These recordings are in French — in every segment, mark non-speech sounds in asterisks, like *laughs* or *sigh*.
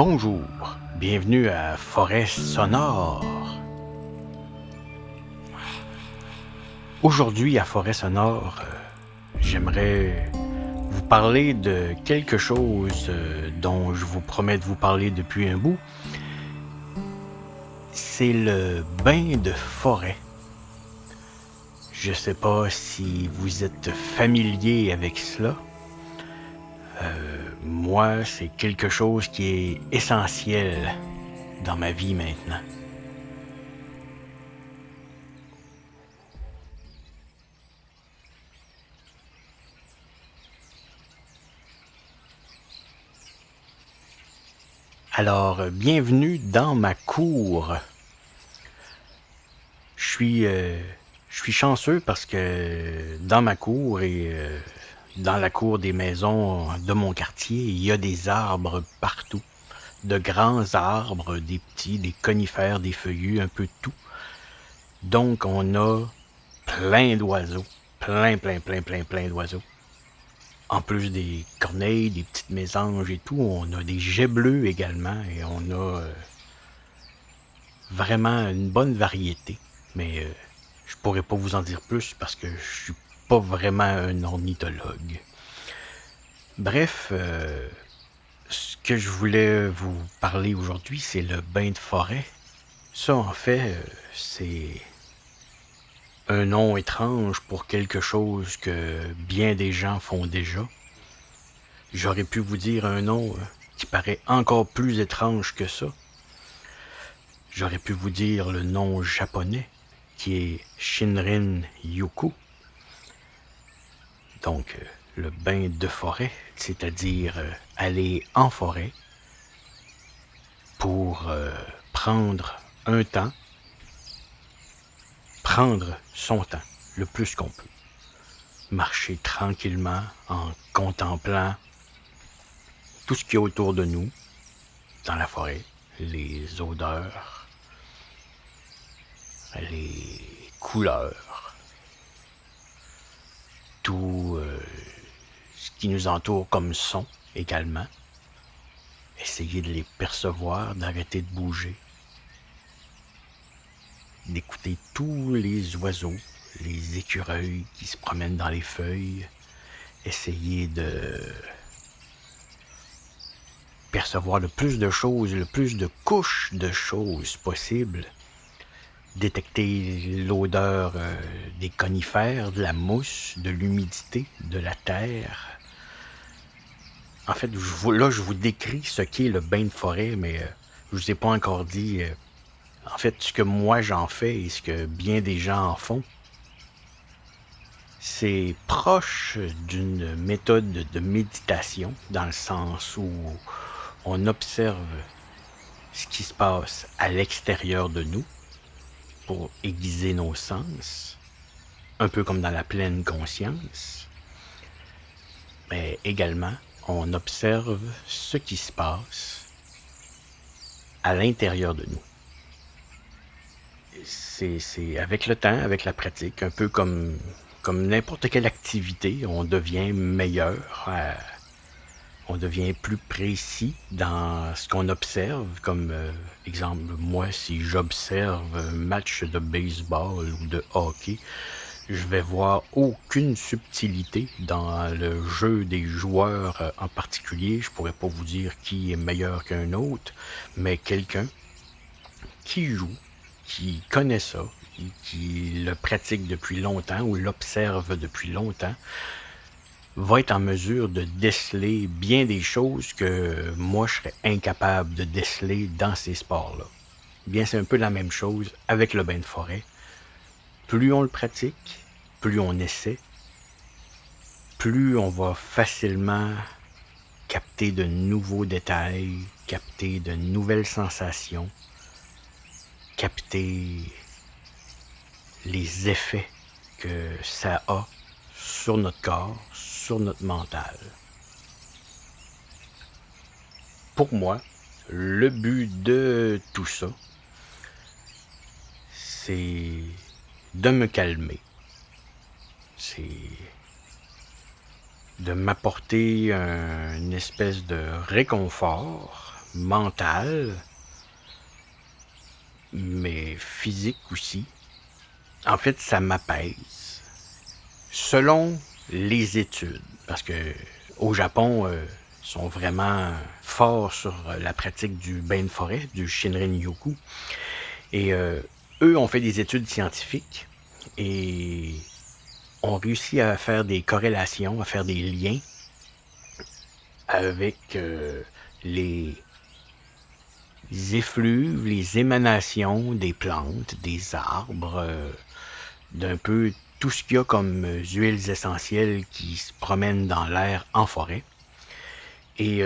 Bonjour, bienvenue à Forêt Sonore. Aujourd'hui à Forêt Sonore, euh, j'aimerais vous parler de quelque chose euh, dont je vous promets de vous parler depuis un bout. C'est le bain de forêt. Je sais pas si vous êtes familier avec cela. C'est quelque chose qui est essentiel dans ma vie maintenant. Alors, euh, bienvenue dans ma cour. Je suis, euh, je suis chanceux parce que dans ma cour et euh, dans la cour des maisons de mon quartier, il y a des arbres partout. De grands arbres, des petits, des conifères, des feuillus, un peu tout. Donc, on a plein d'oiseaux. Plein, plein, plein, plein, plein d'oiseaux. En plus des corneilles, des petites mésanges et tout, on a des jets bleus également et on a euh, vraiment une bonne variété. Mais euh, je pourrais pas vous en dire plus parce que je suis pas vraiment un ornithologue. Bref, euh, ce que je voulais vous parler aujourd'hui, c'est le bain de forêt. Ça, en fait, c'est un nom étrange pour quelque chose que bien des gens font déjà. J'aurais pu vous dire un nom euh, qui paraît encore plus étrange que ça. J'aurais pu vous dire le nom japonais qui est Shinrin Yuku. Donc, euh, le bain de forêt, c'est-à-dire euh, aller en forêt pour prendre un temps prendre son temps le plus qu'on peut. Marcher tranquillement en contemplant tout ce qui est autour de nous, dans la forêt, les odeurs, les couleurs, tout euh, ce qui nous entoure comme son également. Essayer de les percevoir, d'arrêter de bouger, d'écouter tous les oiseaux, les écureuils qui se promènent dans les feuilles, essayer de percevoir le plus de choses, le plus de couches de choses possibles, détecter l'odeur euh, des conifères, de la mousse, de l'humidité, de la terre. En fait, là, je vous décris ce qu'est le bain de forêt, mais euh, je ne vous ai pas encore dit euh, en fait, ce que moi j'en fais et ce que bien des gens en font, c'est proche d'une méthode de méditation dans le sens où on observe ce qui se passe à l'extérieur de nous aiguiser nos sens, un peu comme dans la pleine conscience, mais également on observe ce qui se passe à l'intérieur de nous. C'est avec le temps, avec la pratique, un peu comme, comme n'importe quelle activité, on devient meilleur, on devient plus précis dans ce qu'on observe. Comme euh, exemple, moi, si j'observe un match de baseball ou de hockey, je vais voir aucune subtilité dans le jeu des joueurs euh, en particulier. Je pourrais pas vous dire qui est meilleur qu'un autre, mais quelqu'un qui joue qui connaît ça, qui le pratique depuis longtemps ou l'observe depuis longtemps, va être en mesure de déceler bien des choses que moi je serais incapable de déceler dans ces sports-là. Bien, c'est un peu la même chose avec le bain de forêt. Plus on le pratique, plus on essaie, plus on va facilement capter de nouveaux détails, capter de nouvelles sensations, capter les effets que ça a sur notre corps, sur notre mental. Pour moi, le but de tout ça, c'est de me calmer. C'est de m'apporter une espèce de réconfort, mentale, mais physique aussi. En fait, ça m'apaise. Selon les études, parce que au Japon, euh, sont vraiment forts sur la pratique du bain de forêt, du Shinrin-yoku. Et euh, eux ont fait des études scientifiques et ont réussi à faire des corrélations, à faire des liens avec euh, les effluves, les émanations des plantes, des arbres, euh, d'un peu tout ce qu'il y a comme euh, huiles essentielles qui se promènent dans l'air en forêt. Et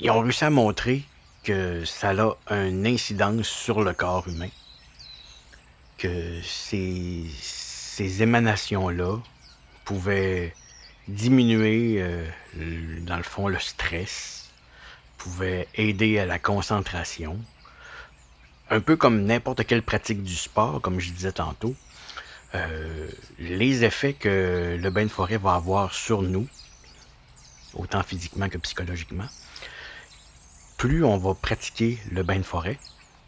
ils ont réussi à montrer que ça a une incidence sur le corps humain. Que ces, émanations-là pouvaient diminuer, euh, dans le fond, le stress, pouvait aider à la concentration. Un peu comme n'importe quelle pratique du sport, comme je disais tantôt, euh, les effets que le bain de forêt va avoir sur nous, autant physiquement que psychologiquement, plus on va pratiquer le bain de forêt,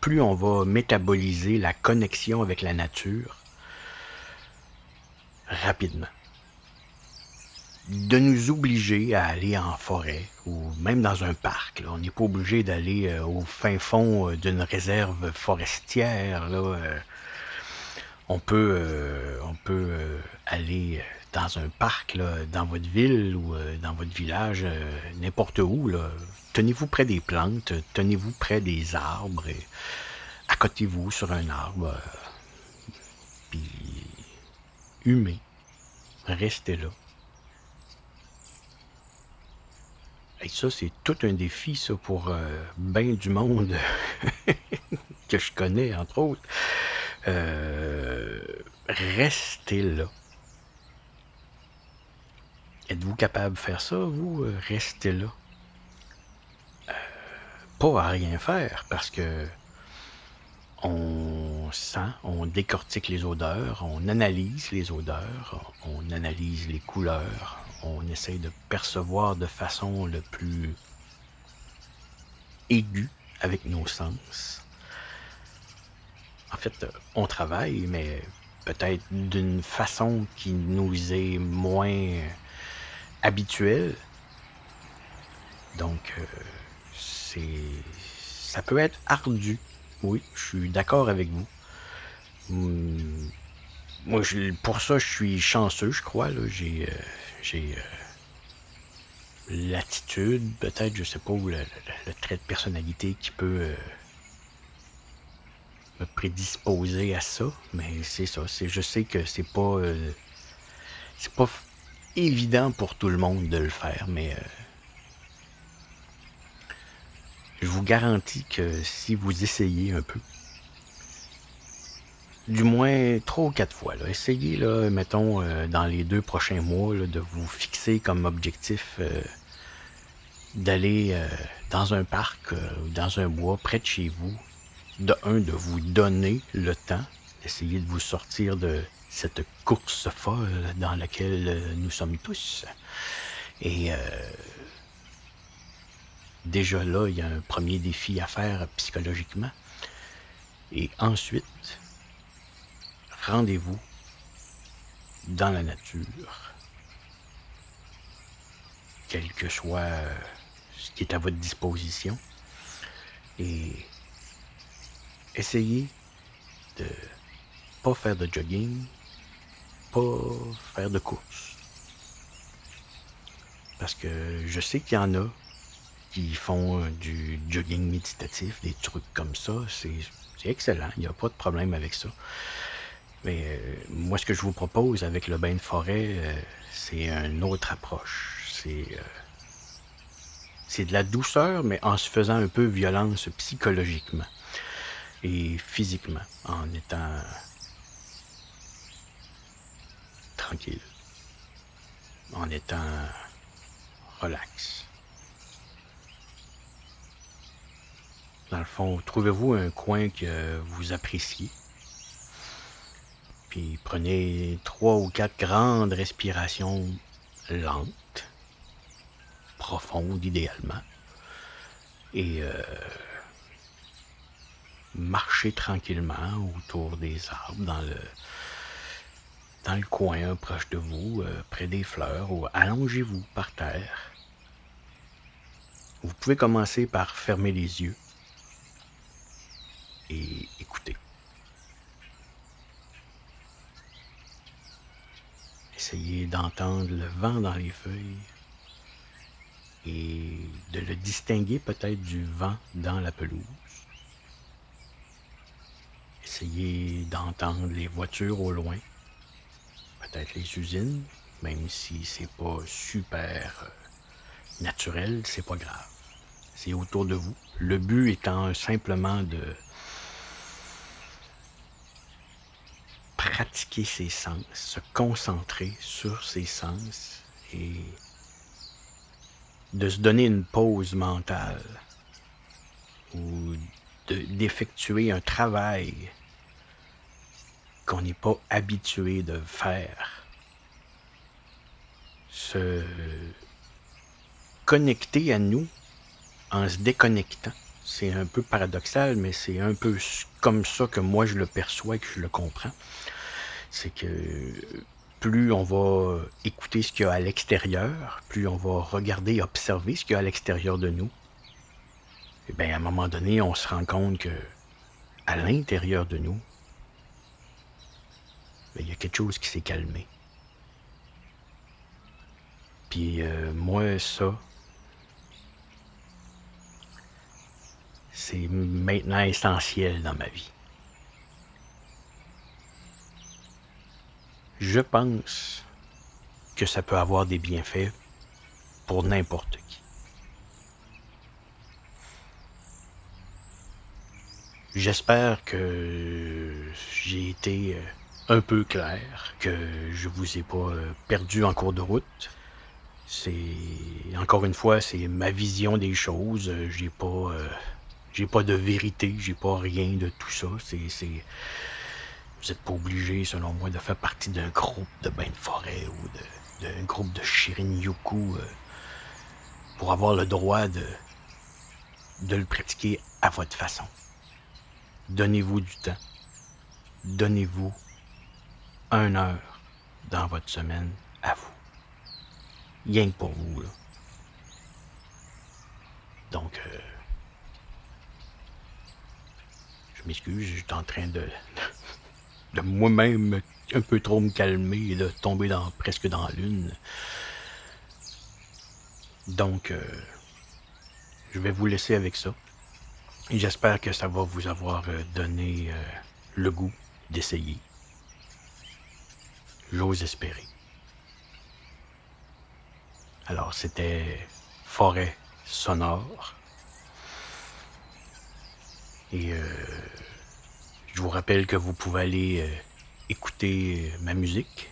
plus on va métaboliser la connexion avec la nature rapidement de nous obliger à aller en forêt ou même dans un parc. On n'est pas obligé d'aller euh, au fin fond euh, d'une réserve forestière. Euh. On peut, aller dans un parc, dans votre ville ou dans votre village, n'importe où. Tenez-vous près des plantes, tenez-vous près des arbres accotez-vous sur un arbre. puis, humez. Restez là. Et ça, c'est tout un défi, ça, pour euh, bien du monde *laughs* que je connais, entre autres. Euh, restez là. Êtes-vous capable de faire ça, vous? Euh, restez là. pas à rien faire, parce que on sent, on décortique les odeurs, on analyse les odeurs, on analyse les couleurs, on essaye de percevoir de façon le plus aiguë avec nos sens. En fait, on travaille, mais peut-être d'une façon qui nous est moins habituelle. Donc, euh, c'est, ça peut être ardu. Oui, je suis d'accord avec vous. Hum, moi, pour ça, je suis chanceux, je crois. J'ai, euh, euh, l'attitude, peut-être, je sais pas, ou le, trait de personnalité qui peut euh, me prédisposer à ça, mais c'est ça. Je sais que c'est pas, c'est pas évident pour tout le monde de le faire, mais je vous garantis que si vous essayez un peu, du moins trois ou quatre fois. Là. Essayez, là, mettons, euh, dans les deux prochains mois, de vous fixer comme objectif euh, d'aller euh, dans un parc ou dans un bois près de chez vous. De un, de vous donner le temps, d'essayer de vous sortir de cette course folle dans laquelle nous sommes tous. Et déjà là, il y a un premier défi à faire psychologiquement. Et ensuite, rendez-vous dans la nature, quel que soit ce qui est à votre disposition, et essayez de pas faire de jogging, pas faire de course. Parce que je sais qu'il y en a qui font du jogging méditatif, des trucs comme ça. C'est excellent, il n'y a pas de problème avec ça. Mais euh, moi, ce que je vous propose avec le bain de forêt, euh, c'est une autre approche. C'est euh, c'est de la douceur, mais en se faisant un peu violence psychologiquement et physiquement, en étant tranquille, en étant relax. Dans le fond, trouvez-vous un coin que vous appréciez? Puis prenez trois ou quatre grandes respirations lentes, profondes idéalement. et euh, marchez tranquillement autour des arbres dans le dans le coin proche de vous, euh, près des fleurs, ou allongez-vous par terre. Vous pouvez commencer par fermer les yeux et écouter. Essayez d'entendre le vent dans les feuilles et de le distinguer peut-être du vent dans la pelouse. Essayez d'entendre les voitures au loin, peut-être les usines, même si c'est pas super euh, naturel, c'est pas grave. C'est autour de vous. Le but étant simplement de pratiquer ses sens, se concentrer sur ses sens et de se donner une pause mentale ou d'effectuer un travail qu'on n'est pas habitué de faire. Se connecter à nous en se déconnectant. C'est un peu paradoxal, mais c'est un peu comme ça que moi je le perçois et que je le comprends. C'est que plus on va écouter ce qu'il y a à l'extérieur, plus on va regarder observer ce qu'il y a à l'extérieur de nous, et eh bien à un moment donné, on se rend compte que à l'intérieur de nous, ben, il y a quelque chose qui s'est calmé. Puis euh, moi, ça, c'est maintenant essentiel dans ma vie. Je pense que ça peut avoir des bienfaits pour n'importe qui. J'espère que j'ai été euh, un peu clair, que je vous ai pas euh, perdu en cours de route. C'est encore une fois, c'est ma vision des choses. J'ai pas, euh, j'ai pas de vérité, j'ai pas rien de tout ça. C'est, vous n'êtes pas obligé, selon moi, de faire partie d'un groupe de bains de forêt ou d'un groupe de Shirin-yoku euh, pour avoir le droit de, de le pratiquer à votre façon. Donnez-vous du temps. Donnez-vous une heure dans votre semaine à vous. Rien que pour vous, là. Donc, euh, je m'excuse, je suis en train de, *laughs* de moi-même un peu trop me calmer et de tomber dans, presque dans lune. Donc, euh, je vais vous laisser avec ça. Et j'espère que ça va vous avoir euh, donné euh, le goût d'essayer. J'ose espérer. Alors, c'était Forêt sonore. Et je vous rappelle que vous pouvez aller euh, écouter euh, ma musique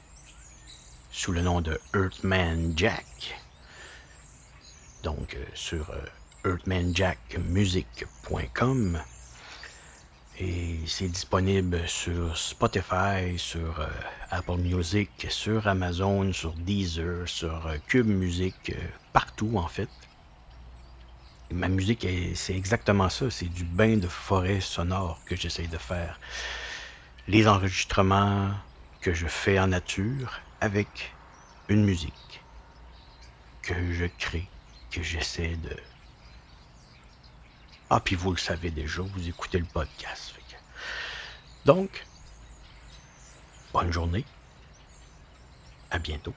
sous le nom de Earthman Jack. Donc euh, sur earthmanjackmusic.com. Et c'est disponible sur Spotify, sur Apple Music, sur Amazon, sur Deezer, sur Cube Music, partout en fait ma musique, c'est exactement ça. C'est du bain de forêt sonore que j'essaye de faire. Les enregistrements que je fais en nature avec une musique que je crée, que j'essaie de... Ah, puis vous le savez déjà, vous écoutez le podcast. Donc, bonne journée. À bientôt.